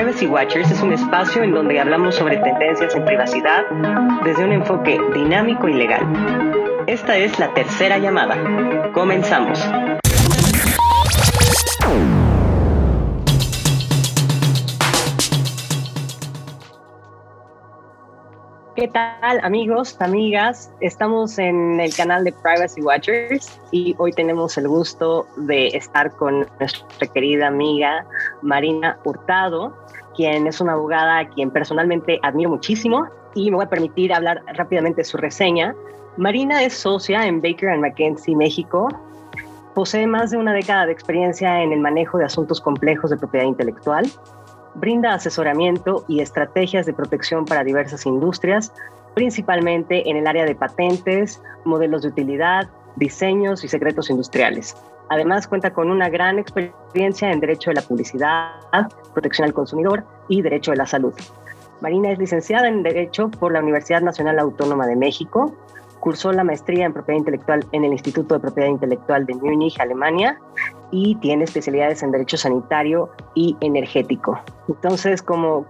Privacy Watchers es un espacio en donde hablamos sobre tendencias en privacidad desde un enfoque dinámico y legal. Esta es la tercera llamada. Comenzamos. ¿Qué tal amigos, amigas? Estamos en el canal de Privacy Watchers y hoy tenemos el gusto de estar con nuestra querida amiga Marina Hurtado, quien es una abogada a quien personalmente admiro muchísimo y me voy a permitir hablar rápidamente de su reseña. Marina es socia en Baker McKenzie México. Posee más de una década de experiencia en el manejo de asuntos complejos de propiedad intelectual brinda asesoramiento y estrategias de protección para diversas industrias, principalmente en el área de patentes, modelos de utilidad, diseños y secretos industriales. Además, cuenta con una gran experiencia en derecho de la publicidad, protección al consumidor y derecho de la salud. Marina es licenciada en Derecho por la Universidad Nacional Autónoma de México, cursó la maestría en propiedad intelectual en el Instituto de Propiedad Intelectual de Múnich, Alemania, y tiene especialidades en derecho sanitario y energético. Entonces, como,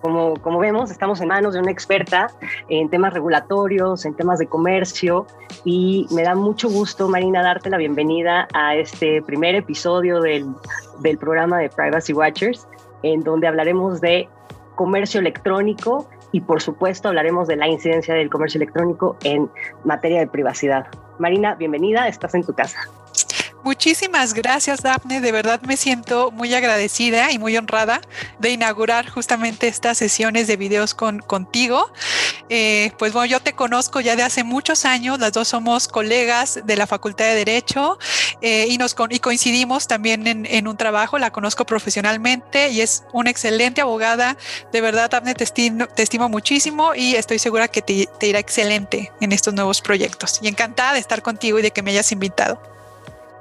como, como, vemos, estamos en manos de una experta en temas regulatorios, en temas de comercio, y me da mucho gusto, Marina, darte la bienvenida a este primer episodio del, del programa de Privacy Watchers, en donde hablaremos de comercio electrónico y por supuesto hablaremos de la incidencia del comercio electrónico en materia de privacidad. Marina, bienvenida, estás en tu casa. Muchísimas gracias, Daphne. De verdad me siento muy agradecida y muy honrada de inaugurar justamente estas sesiones de videos con, contigo. Eh, pues bueno, yo te conozco ya de hace muchos años. Las dos somos colegas de la Facultad de Derecho eh, y, nos y coincidimos también en, un trabajo. La conozco profesionalmente y es una excelente abogada. De verdad, Daphne, te estimo, te estimo muchísimo y estoy segura que te, te irá excelente en estos nuevos proyectos. Y encantada de estar contigo y de que me hayas invitado.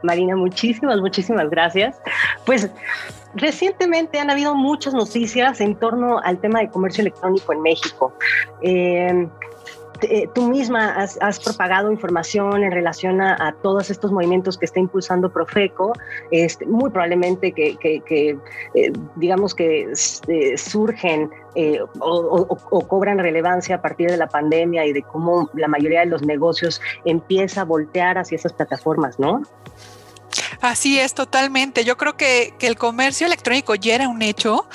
Marina, muchísimas, muchísimas gracias. Pues recientemente han habido muchas noticias en torno al tema de comercio electrónico en México. Eh, eh, tú misma has, propagado información en relación a, todos estos movimientos que está impulsando Profeco, este, muy probablemente que, eh, digamos que surgen o, o, cobran relevancia a partir de la pandemia y de cómo la mayoría de los negocios empieza a voltear hacia esas plataformas, ¿no? Así es, totalmente. Yo creo que, el comercio electrónico ya era un hecho,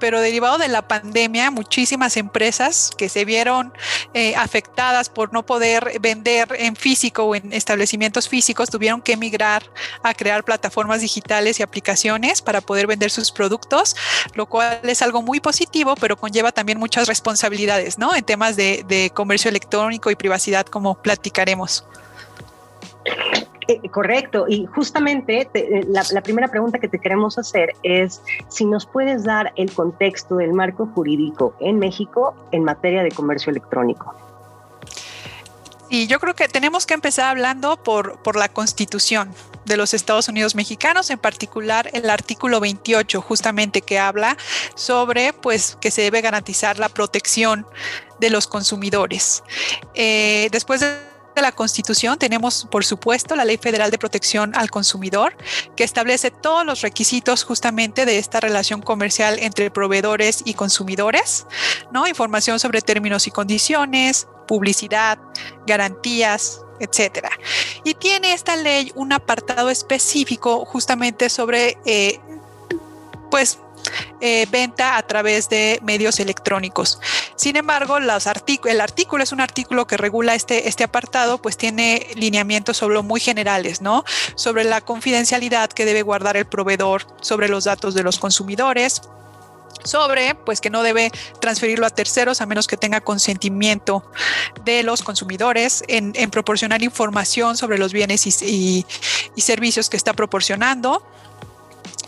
pero derivado de la pandemia, muchísimas empresas que se vieron eh, afectadas por no poder vender en físico o en establecimientos físicos tuvieron que emigrar a crear plataformas digitales y aplicaciones para poder vender sus productos, lo cual es algo muy positivo, pero conlleva también muchas responsabilidades, ¿no? En temas de, de comercio electrónico y privacidad, como platicaremos. Eh, correcto, y justamente eh, la, primera pregunta que te queremos hacer es si nos puedes dar el contexto del marco jurídico en México en materia de comercio electrónico. Y yo creo que tenemos que empezar hablando por, por la constitución de los Estados Unidos mexicanos, en particular el artículo 28, justamente que habla sobre pues que se debe garantizar la protección de los consumidores. Eh, después de de la Constitución tenemos, por supuesto, la Ley Federal de Protección al Consumidor, que establece todos los requisitos justamente de esta relación comercial entre proveedores y consumidores, ¿no? Información sobre términos y condiciones, publicidad, garantías, etcétera. Y tiene esta ley un apartado específico justamente sobre, eh, pues, eh, venta a través de medios electrónicos. Sin embargo, el artículo es un artículo que regula este, este apartado, pues tiene lineamientos sobre muy generales, ¿no? Sobre la confidencialidad que debe guardar el proveedor sobre los datos de los consumidores, sobre pues que no debe transferirlo a terceros a menos que tenga consentimiento de los consumidores en, proporcionar información sobre los bienes y servicios que está proporcionando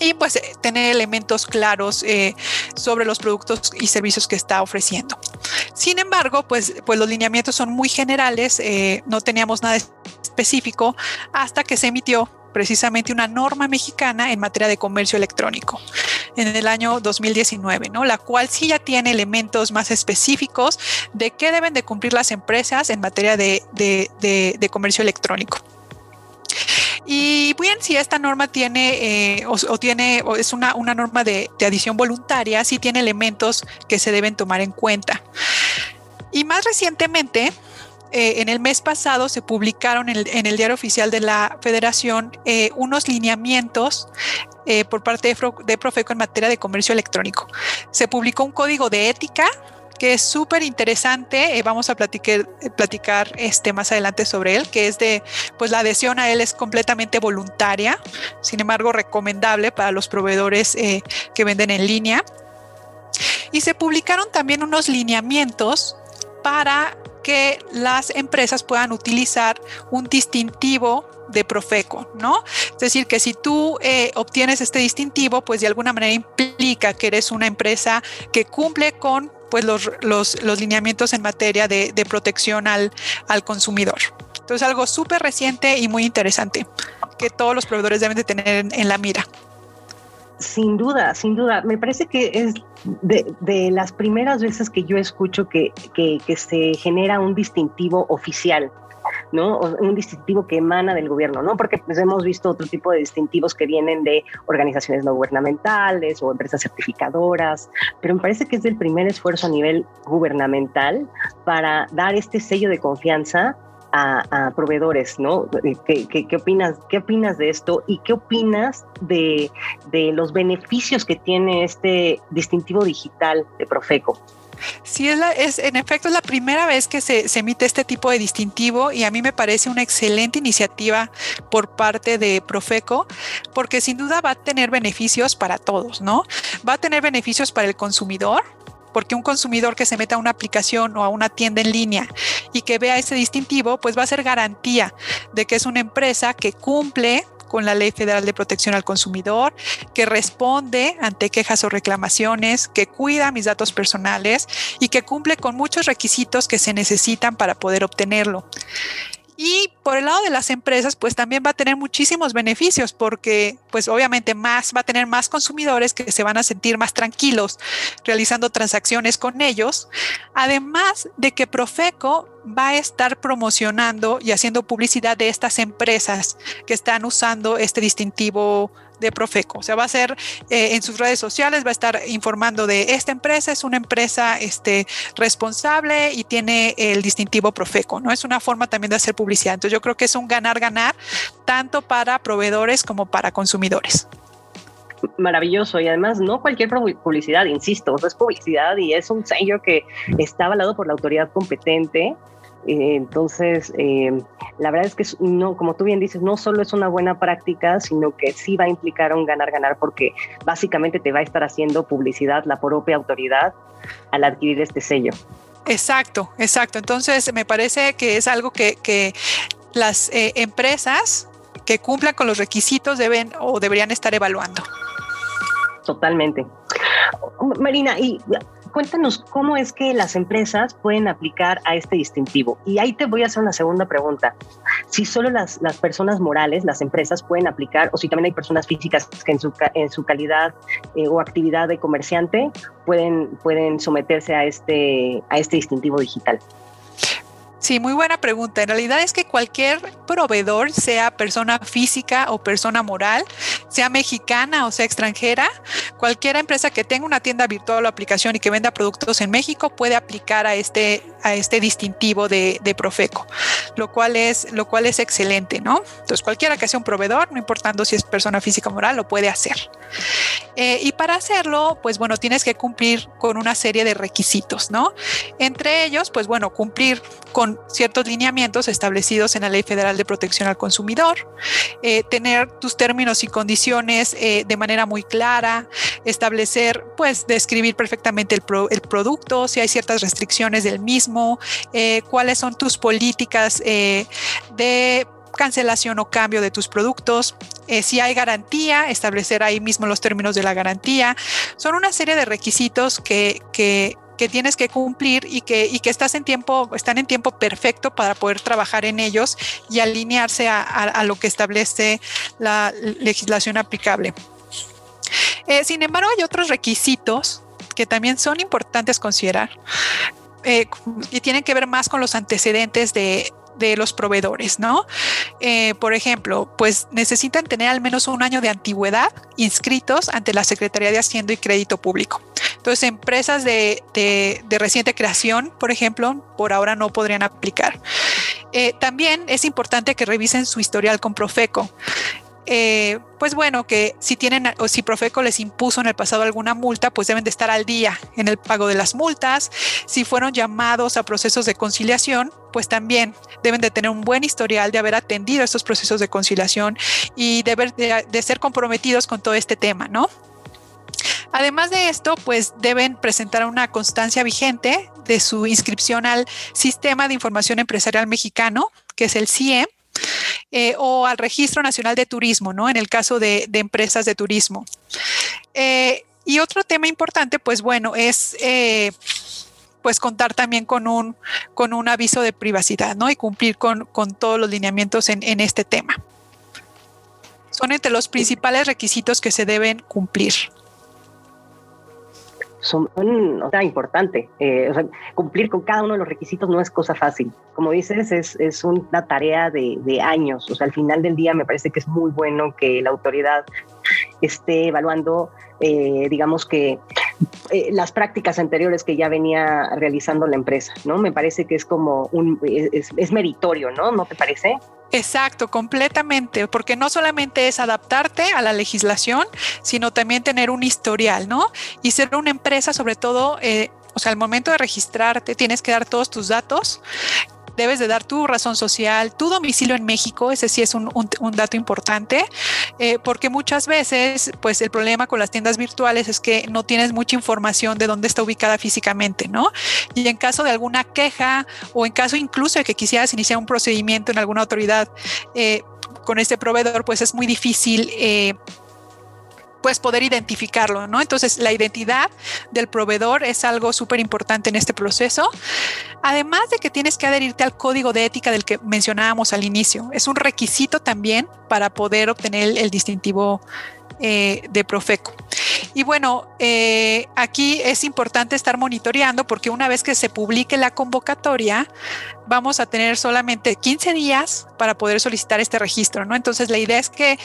y pues eh, tener elementos claros eh, sobre los productos y servicios que está ofreciendo. Sin embargo, pues, pues los lineamientos son muy generales, eh, no teníamos nada específico hasta que se emitió precisamente una norma mexicana en materia de comercio electrónico en el año 2019, ¿no? La cual sí ya tiene elementos más específicos de qué deben de cumplir las empresas en materia de, de comercio electrónico. Y bien, si esta norma tiene eh, o, tiene o es una, una norma de, de adición voluntaria, sí tiene elementos que se deben tomar en cuenta. Y más recientemente, eh, en el mes pasado se publicaron en el, diario oficial de la federación eh, unos lineamientos eh, por parte de, Profeco en materia de comercio electrónico. Se publicó un código de ética que es súper interesante. vamos a platicar, platicar este, más adelante sobre él, que es de, pues la adhesión a él es completamente voluntaria, sin embargo recomendable para los proveedores que venden en línea. Y se publicaron también unos lineamientos para que las empresas puedan utilizar un distintivo de Profeco, ¿no? Es decir, que si tú eh, obtienes este distintivo, pues de alguna manera implica que eres una empresa que cumple con pues, los, los, lineamientos en materia de, protección al, al consumidor. Entonces, algo súper reciente y muy interesante que todos los proveedores deben de tener en la mira. Sin duda, sin duda. Me parece que es de, las primeras veces que yo escucho que, se genera un distintivo oficial. ¿No? Un distintivo que emana del gobierno, ¿no? Porque pues, hemos visto otro tipo de distintivos que vienen de organizaciones no gubernamentales o empresas certificadoras, pero me parece que es el primer esfuerzo a nivel gubernamental para dar este sello de confianza a, proveedores, ¿no? ¿Qué, qué, opinas, ¿Qué opinas de esto y qué opinas de, de los beneficios que tiene este distintivo digital de Profeco? Sí, es, es, en efecto es la primera vez que se, se, emite este tipo de distintivo y a mí me parece una excelente iniciativa por parte de Profeco porque sin duda va a tener beneficios para todos, ¿no? Va a tener beneficios para el consumidor, porque un consumidor que se meta a una aplicación o a una tienda en línea y que vea ese distintivo, pues va a ser garantía de que es una empresa que cumple con la Ley Federal de Protección al Consumidor, que responde ante quejas o reclamaciones, que cuida mis datos personales y que cumple con muchos requisitos que se necesitan para poder obtenerlo. Y por el lado de las empresas, pues también va a tener muchísimos beneficios porque, pues obviamente más va a tener más consumidores que se van a sentir más tranquilos realizando transacciones con ellos. Además de que Profeco va a estar promocionando y haciendo publicidad de estas empresas que están usando este distintivo de Profeco. O sea, va a ser eh, en sus redes sociales, va a estar informando de esta empresa, es una empresa este, responsable y tiene el distintivo Profeco, ¿no? Es una forma también de hacer publicidad. Entonces yo creo que es un ganar-ganar tanto para proveedores como para consumidores maravilloso y además no cualquier publicidad, insisto, es publicidad y es un sello que está avalado por la autoridad competente entonces, eh, la verdad es que no, como tú bien dices, no solo es una buena práctica, sino que sí va a implicar un ganar-ganar porque básicamente te va a estar haciendo publicidad la propia autoridad al adquirir este sello. Exacto, exacto. Entonces, me parece que es algo que, las eh, empresas que cumplan con los requisitos deben o deberían estar evaluando. Totalmente. Marina, y cuéntanos cómo es que las empresas pueden aplicar a este distintivo. Y ahí te voy a hacer una segunda pregunta. Si solo las, las personas morales, las empresas pueden aplicar, o si también hay personas físicas que en su, en su calidad eh, o actividad de comerciante pueden, pueden someterse a este, a este distintivo digital. Sí, muy buena pregunta. En realidad es que cualquier proveedor, sea persona física o persona moral, sea mexicana o sea extranjera, cualquier empresa que tenga una tienda virtual o aplicación y que venda productos en México puede aplicar a este, a este distintivo de, Profeco, lo cual, es, lo cual es excelente, ¿no? Entonces, cualquiera que sea un proveedor, no importando si es persona física o moral, lo puede hacer. Eh, y para hacerlo, pues bueno, tienes que cumplir con una serie de requisitos, ¿no? Entre ellos, pues bueno, cumplir con ciertos lineamientos establecidos en la Ley Federal de Protección al Consumidor, eh, tener tus términos y condiciones eh, de manera muy clara, establecer, pues, describir perfectamente el, producto, si hay ciertas restricciones del mismo, eh, cuáles son tus políticas de cancelación o cambio de tus productos, si hay garantía, establecer ahí mismo los términos de la garantía. Son una serie de requisitos que, que tienes que cumplir y que, y que estás en tiempo, están en tiempo perfecto para poder trabajar en ellos y alinearse a, lo que establece la legislación aplicable. Eh, sin embargo, hay otros requisitos que también son importantes considerar eh, y tienen que ver más con los antecedentes de, de los proveedores, ¿no? Eh, por ejemplo, pues necesitan tener al menos un año de antigüedad inscritos ante la Secretaría de Hacienda y Crédito Público. Entonces, empresas de, reciente creación, por ejemplo, por ahora no podrían aplicar. Eh, también es importante que revisen su historial con Profeco. Eh, pues bueno, que si tienen o si Profeco les impuso en el pasado alguna multa, pues deben de estar al día en el pago de las multas. Si fueron llamados a procesos de conciliación, pues también deben de tener un buen historial de haber atendido estos procesos de conciliación y de, de ser comprometidos con todo este tema, ¿no? Además de esto, pues deben presentar una constancia vigente de su inscripción al Sistema de Información Empresarial Mexicano, que es el CIE, eh, o al Registro Nacional de Turismo, ¿no? En el caso de, empresas de turismo. Eh, y otro tema importante, pues bueno, es eh, pues contar también con un, con un aviso de privacidad, ¿no? Y cumplir con, todos los lineamientos en, en este tema. Son entre los principales requisitos que se deben cumplir son otra importante. Eh, cumplir con cada uno de los requisitos no es cosa fácil. Como dices, es, es una tarea de, de, años. O sea, al final del día me parece que es muy bueno que la autoridad esté evaluando, eh, digamos que eh, las prácticas anteriores que ya venía realizando la empresa, ¿no? Me parece que es como un, es, es meritorio, ¿no? ¿No te parece? Exacto, completamente, porque no solamente es adaptarte a la legislación, sino también tener un historial, ¿no? Y ser una empresa, sobre todo, eh, o sea, al momento de registrarte, tienes que dar todos tus datos debes de dar tu razón social, tu domicilio en México, ese sí es un, dato importante, eh, porque muchas veces, pues el problema con las tiendas virtuales es que no tienes mucha información de dónde está ubicada físicamente, ¿no? Y en caso de alguna queja o en caso incluso de que quisieras iniciar un procedimiento en alguna autoridad eh, con este proveedor, pues es muy difícil. Eh, pues poder identificarlo, ¿no? Entonces, la identidad del proveedor es algo súper importante en este proceso. Además de que tienes que adherirte al código de ética del que mencionábamos al inicio. Es un requisito también para poder obtener el, distintivo eh, de Profeco. Y bueno, eh, aquí es importante estar monitoreando porque una vez que se publique la convocatoria, vamos a tener solamente 15 días para poder solicitar este registro, ¿no? Entonces la idea es que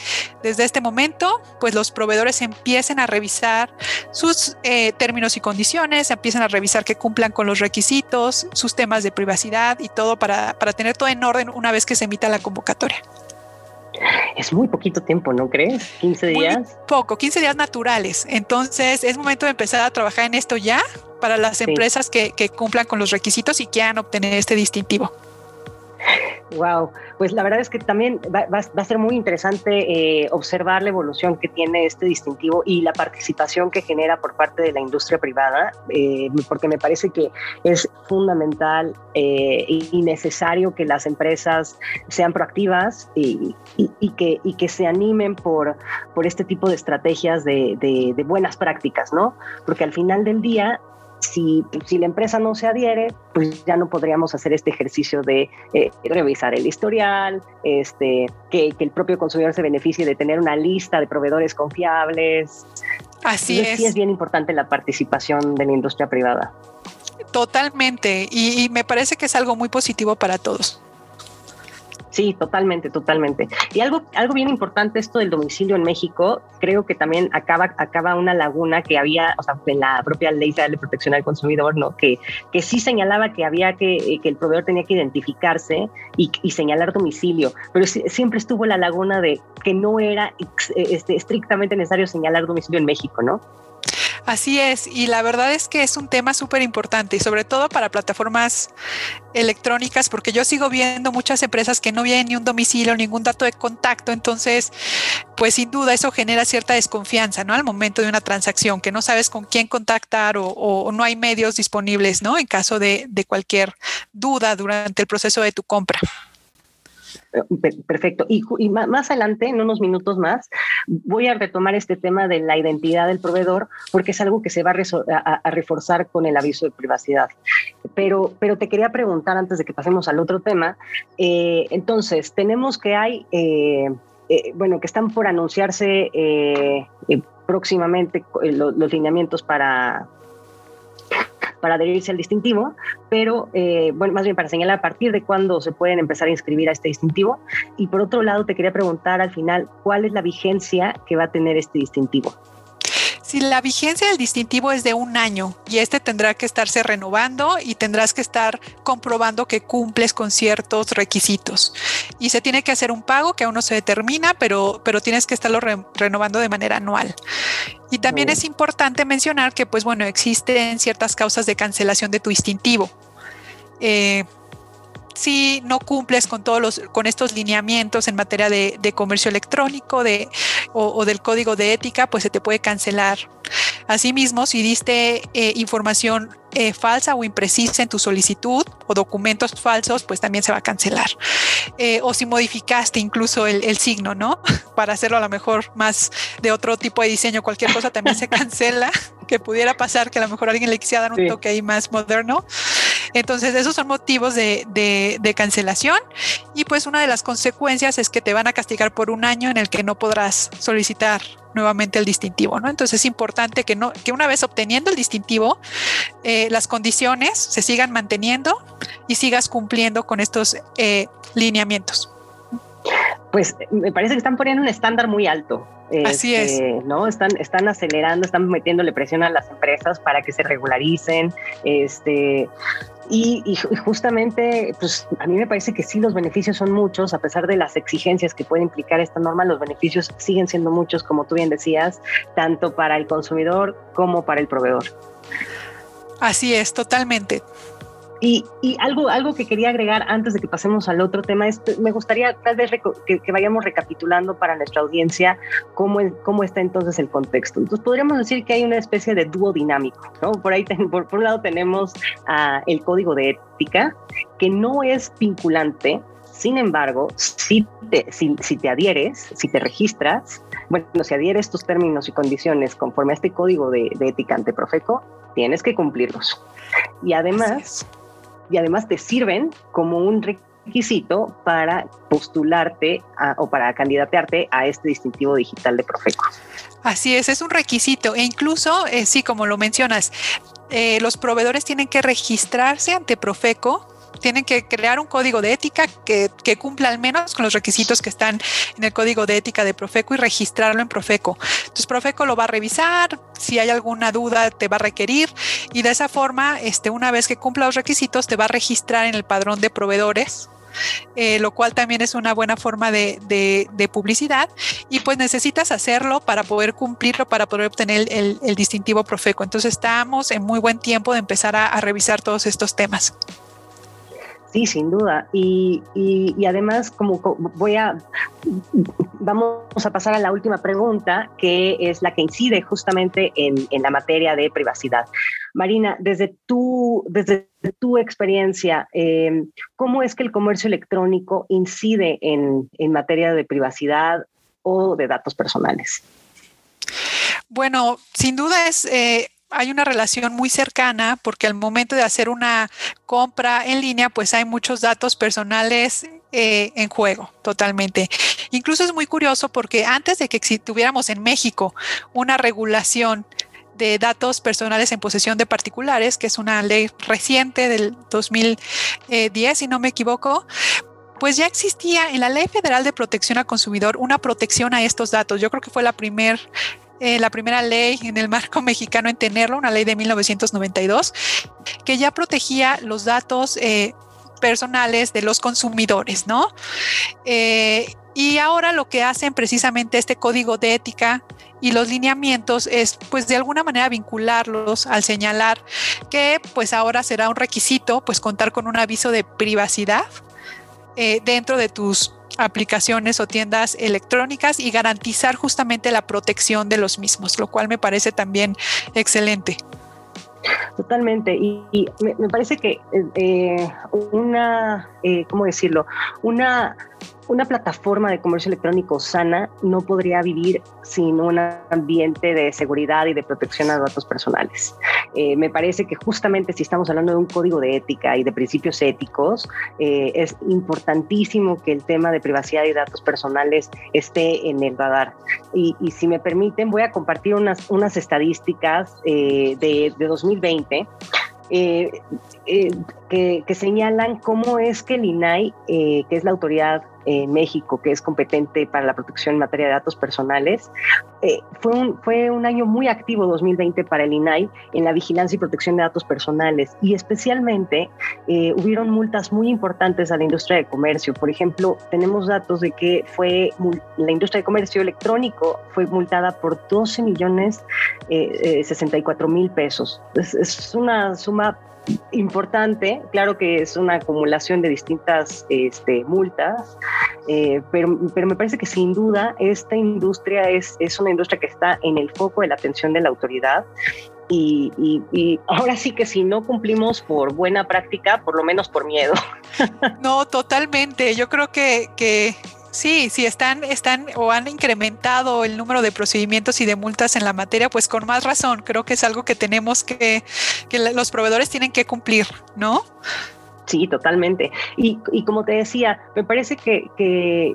desde este momento, pues los proveedores empiecen a revisar sus eh, términos y condiciones, empiecen a revisar que cumplan con los requisitos, sus temas de privacidad y todo para, para tener todo en orden una vez que se emita la convocatoria. Es muy poquito tiempo, ¿no crees? 15 días. poco, 15 días naturales. Entonces es momento de empezar a trabajar en esto ya para las empresas que, que cumplan con los requisitos y quieran obtener este distintivo. Wow, pues la verdad es que también va, a ser muy interesante eh, observar la evolución que tiene este distintivo y la participación que genera por parte de la industria privada, eh, porque me parece que es fundamental eh, y necesario que las empresas sean proactivas y, que, se animen por, por este tipo de estrategias de, de buenas prácticas, ¿no? Porque al final del día si, si, la empresa no se adhiere, pues ya no podríamos hacer este ejercicio de eh, revisar el historial, este, que, que, el propio consumidor se beneficie de tener una lista de proveedores confiables. Así es. Sí es bien importante la participación de la industria privada. Totalmente, y me parece que es algo muy positivo para todos. Sí, totalmente, totalmente. Y algo, algo bien importante, esto del domicilio en México, creo que también acaba, acaba una laguna que había, o sea, en la propia ley de protección al consumidor, ¿no? Que, que sí señalaba que había que, que el proveedor tenía que identificarse y, señalar domicilio, pero siempre estuvo la laguna de que no era este, estrictamente necesario señalar domicilio en México, ¿no? Así es, y la verdad es que es un tema súper importante y sobre todo para plataformas electrónicas, porque yo sigo viendo muchas empresas que no vienen ni un domicilio, ningún dato de contacto, entonces, pues sin duda eso genera cierta desconfianza, ¿no? Al momento de una transacción, que no sabes con quién contactar o, no hay medios disponibles, ¿no? En caso de cualquier duda durante el proceso de tu compra. Perfecto. Y, más adelante, en unos minutos más, voy a retomar este tema de la identidad del proveedor, porque es algo que se va a, reforzar con el aviso de privacidad. Pero, pero te quería preguntar antes de que pasemos al otro tema. Eh, entonces, tenemos que hay, eh, eh, bueno, que están por anunciarse próximamente los lineamientos para para adherirse al distintivo, pero eh, bueno, más bien para señalar a partir de cuándo se pueden empezar a inscribir a este distintivo. Y por otro lado, te quería preguntar al final, ¿cuál es la vigencia que va a tener este distintivo? Si la vigencia del distintivo es de un año y este tendrá que estarse renovando y tendrás que estar comprobando que cumples con ciertos requisitos. Y se tiene que hacer un pago que aún no se determina, pero, pero tienes que estarlo renovando de manera anual. Y también es importante mencionar que, pues bueno, existen ciertas causas de cancelación de tu distintivo. Eh, si no cumples con todos los, con estos lineamientos en materia de, comercio electrónico de, o, del código de ética, pues se te puede cancelar. Asimismo, si diste eh, información eh, falsa o imprecisa en tu solicitud o documentos falsos, pues también se va a cancelar. Eh, o si modificaste incluso el, signo, ¿no? Para hacerlo a lo mejor más de otro tipo de diseño, cualquier cosa también se cancela, que pudiera pasar que a lo mejor alguien le quisiera dar un toque ahí más moderno. Entonces, esos son motivos de, de, cancelación y pues una de las consecuencias es que te van a castigar por un año en el que no podrás solicitar nuevamente el distintivo, ¿no? Entonces es importante que, no, que una vez obteniendo el distintivo, eh, las condiciones se sigan manteniendo y sigas cumpliendo con estos eh, lineamientos. Pues me parece que están poniendo un estándar muy alto. Así es. Este, ¿no? Están, están acelerando, están metiéndole presión a las empresas para que se regularicen. Este, y, justamente, pues a mí me parece que sí, los beneficios son muchos, a pesar de las exigencias que puede implicar esta norma, los beneficios siguen siendo muchos, como tú bien decías, tanto para el consumidor como para el proveedor. Así es, totalmente. Y, algo, algo que quería agregar antes de que pasemos al otro tema es, me gustaría tal vez que, vayamos recapitulando para nuestra audiencia cómo, cómo está entonces el contexto. Entonces podríamos decir que hay una especie de dúo dinámico, ¿no? Por ahí, por, un lado tenemos el código de ética, que no es vinculante, sin embargo, si te, si, te adhieres, si te registras, bueno, si adhieres tus términos y condiciones conforme a este código de, de ética ante Profeco, tienes que cumplirlos. Y además, y además te sirven como un requisito para postularte o para candidatearte a este distintivo digital de Profeco. Así es, es un requisito e incluso, eh, sí, como lo mencionas, eh, los proveedores tienen que registrarse ante Profeco tienen que crear un código de ética que, cumpla al menos con los requisitos que están en el código de ética de Profeco y registrarlo en Profeco. Entonces Profeco lo va a revisar, si hay alguna duda te va a requerir y de esa forma, este, una vez que cumpla los requisitos, te va a registrar en el padrón de proveedores eh, lo cual también es una buena forma de, publicidad y pues necesitas hacerlo para poder cumplirlo, para poder obtener el, distintivo Profeco. Entonces estamos en muy buen tiempo de empezar a revisar todos estos temas. Sí, sin duda. Y, además, como voy a, vamos a pasar a la última pregunta, que es la que incide justamente en, la materia de privacidad. Marina, desde tu, desde tu experiencia, em, ¿cómo es que el comercio electrónico incide en, materia de privacidad o de datos personales? Bueno, sin duda es eh, hay una relación muy cercana porque al momento de hacer una compra en línea, pues hay muchos datos personales eh, en juego totalmente. Incluso es muy curioso porque antes de que tuviéramos en México una regulación de datos personales en posesión de particulares, que es una ley reciente del 2010, si no me equivoco, pues ya existía en la Ley Federal de Protección al Consumidor una protección a estos datos. Yo creo que fue la primera eh, la primera ley en el marco mexicano en tenerlo, una ley de 1992, que ya protegía los datos eh, personales de los consumidores, ¿no? Eh, y ahora lo que hacen precisamente este código de ética y los lineamientos es pues de alguna manera vincularlos al señalar que pues ahora será un requisito pues contar con un aviso de privacidad dentro de tus aplicaciones o tiendas electrónicas y garantizar justamente la protección de los mismos, lo cual me parece también excelente. Totalmente, y, me, parece que eh, una, eh, ¿cómo decirlo? Una una plataforma de comercio electrónico sana no podría vivir sin un ambiente de seguridad y de protección a datos personales. Eh, me parece que justamente si estamos hablando de un código de ética y de principios éticos, eh, es importantísimo que el tema de privacidad y datos personales esté en el radar. Y, si me permiten, voy a compartir unas, unas estadísticas eh, de, de 2020 eh, eh, que, señalan cómo es que el INAI, eh, que es la autoridad en México que es competente para la protección en materia de datos personales, fue, un, fue un año muy activo 2020 para el INAI en la vigilancia y protección de datos personales y especialmente hubieron multas muy importantes a la industria de comercio. Por ejemplo, tenemos datos de que fue la industria de comercio electrónico fue multada por 12 millones 64 mil pesos. Es, es una suma importante, claro que es una acumulación de distintas este, multas, eh, pero, pero, me parece que sin duda esta industria es, es una industria que está en el foco de la atención de la autoridad y, y, ahora sí que si no cumplimos por buena práctica, por lo menos por miedo. No, totalmente. Yo creo que, que Sí, sí, están, están o han incrementado el número de procedimientos y de multas en la materia, pues con más razón, creo que es algo que tenemos que, que los proveedores tienen que cumplir, ¿no? Sí, totalmente. Y, y, como te decía, me parece que, que,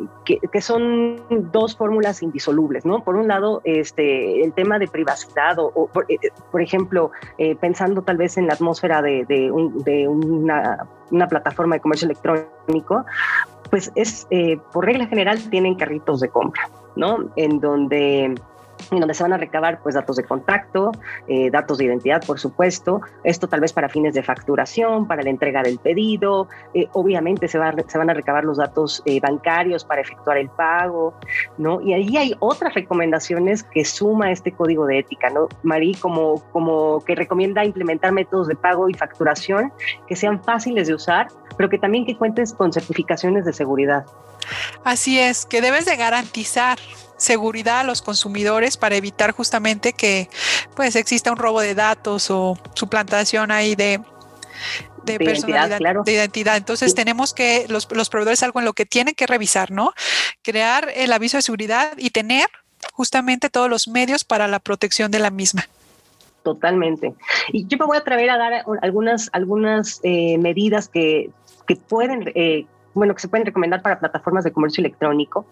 que, son dos fórmulas indisolubles, ¿no? Por un lado, este, el tema de privacidad o, por, eh, ejemplo, eh, pensando tal vez en la atmósfera de, de, de una, una, plataforma de comercio electrónico, pues es, eh, por regla general, tienen carritos de compra, ¿no? En donde en donde se van a recabar pues datos de contacto, eh, datos de identidad, por supuesto, esto tal vez para fines de facturación, para la entrega del pedido, eh, obviamente se, va, se, van a recabar los datos eh, bancarios para efectuar el pago, ¿no? Y ahí hay otras recomendaciones que suma este código de ética, ¿no? Marí, como, como que recomienda implementar métodos de pago y facturación que sean fáciles de usar, pero que también que cuentes con certificaciones de seguridad. Así es, que debes de garantizar seguridad a los consumidores para evitar justamente que pues exista un robo de datos o suplantación ahí de, de, personalidad, de identidad. Entonces tenemos que, los, los proveedores algo en lo que tienen que revisar, ¿no? Crear el aviso de seguridad y tener justamente todos los medios para la protección de la misma. Totalmente. Y yo me voy a atrever a dar algunas, algunas eh, medidas que, que pueden, eh, bueno, que se pueden recomendar para plataformas de comercio electrónico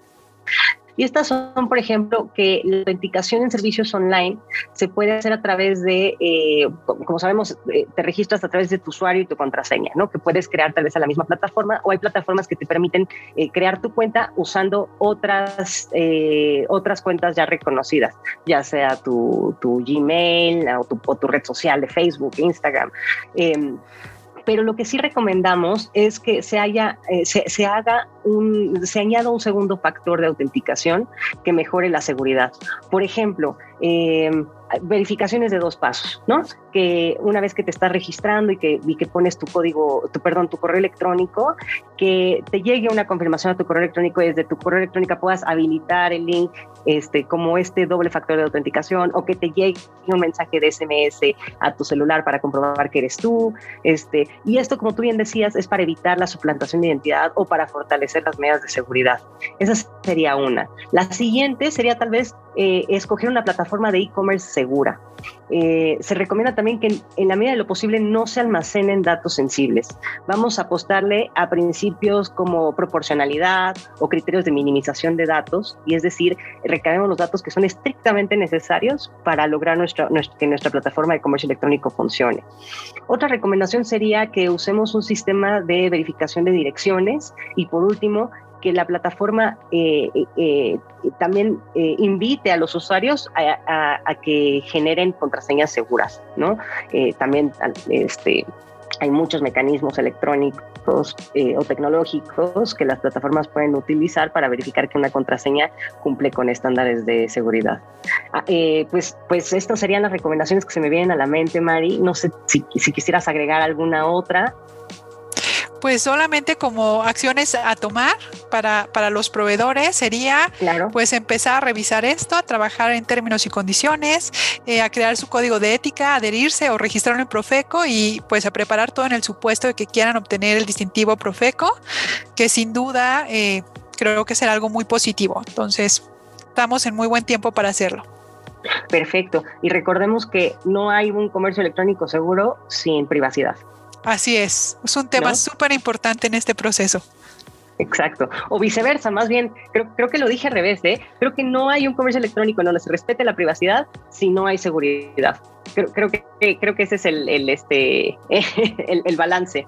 y estas son, por ejemplo, que la autenticación en servicios online se puede hacer a través de, eh, como sabemos, eh, te registras a través de tu usuario y tu contraseña, ¿no? Que puedes crear tal vez a la misma plataforma o hay plataformas que te permiten eh, crear tu cuenta usando otras, otras cuentas ya reconocidas, ya sea tu, tu Gmail o tu, o tu red social de Facebook, Instagram. Pero lo que sí recomendamos es que se, haya, eh, se, haga un, se añada un segundo factor de autenticación que mejore la seguridad. Por ejemplo, eh, verificaciones de dos pasos, ¿no? Que una vez que te estás registrando y que, que pones tu código, tu, perdón, tu correo electrónico, que te llegue una confirmación a tu correo electrónico y desde tu correo electrónico puedas habilitar el link este, como este doble factor de autenticación o que te llegue un mensaje de SMS a tu celular para comprobar que eres tú. Este, y esto, como tú bien decías, es para evitar la suplantación de identidad o para fortalecer las medidas de seguridad. Esa sería una. La siguiente sería tal vez eh, escoger una plataforma de e-commerce segura. Eh, se recomienda también que en, la medida de lo posible no se almacenen datos sensibles. Vamos a apostarle a principios como proporcionalidad o criterios de minimización de datos, y es decir, recabemos los datos que son estrictamente necesarios para lograr que nuestra plataforma de comercio electrónico funcione. Otra recomendación sería que usemos un sistema de verificación de direcciones y por último, que la plataforma eh, eh, eh, también invite a los usuarios a, que generen contraseñas seguras, ¿no? también este, hay muchos mecanismos electrónicos o tecnológicos que las plataformas pueden utilizar para verificar que una contraseña cumple con estándares de seguridad. Ah, pues, pues estas serían las recomendaciones que se me vienen a la mente, Mari. No sé si, si quisieras agregar alguna otra. Pues solamente como acciones a tomar para, para los proveedores sería pues empezar a revisar esto, a trabajar en términos y condiciones, eh, a crear su código de ética, adherirse o registrarlo en Profeco y pues a preparar todo en el supuesto de que quieran obtener el distintivo Profeco, que sin duda eh, creo que será algo muy positivo. Entonces, estamos en muy buen tiempo para hacerlo. Perfecto. Y recordemos que no hay un comercio electrónico seguro sin privacidad. Así es, es un tema súper importante en este proceso. Exacto. O viceversa, más bien, creo, creo que lo dije al revés, ¿eh? Creo que no hay un comercio electrónico donde se respete la privacidad si no hay seguridad. Creo, creo que, creo que ese es el, el este, el, el, balance.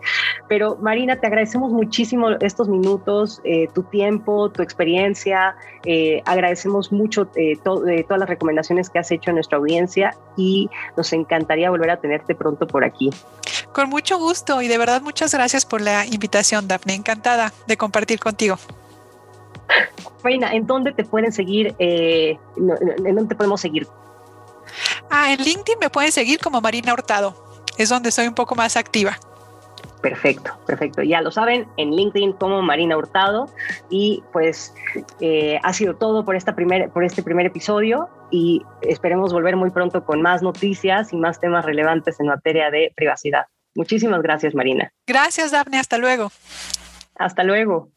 Pero Marina, te agradecemos muchísimo estos minutos, eh, tu tiempo, tu experiencia. Eh, agradecemos mucho eh, to, todas las recomendaciones que has hecho a nuestra audiencia y nos encantaría volver a tenerte pronto por aquí. Con mucho gusto y de verdad muchas gracias por la invitación, Daphne. Encantada de compartir contigo. Reina, ¿en dónde te pueden seguir? Eh, ¿En dónde te podemos seguir? Ah, en LinkedIn me pueden seguir como Marina Hurtado. Es donde soy un poco más activa. Perfecto, perfecto. Ya lo saben, en LinkedIn como Marina Hurtado. Y pues eh, ha sido todo por, esta primer, por este primer episodio y esperemos volver muy pronto con más noticias y más temas relevantes en materia de privacidad. Muchísimas gracias, Marina. Gracias, Daphne. Hasta luego. Hasta luego.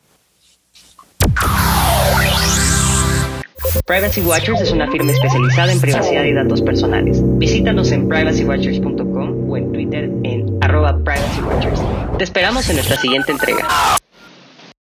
Privacy Watchers es una firma especializada en privacidad y datos personales. Visítanos en privacywatchers.com o en Twitter en arroba privacywatchers. Te esperamos en nuestra siguiente entrega.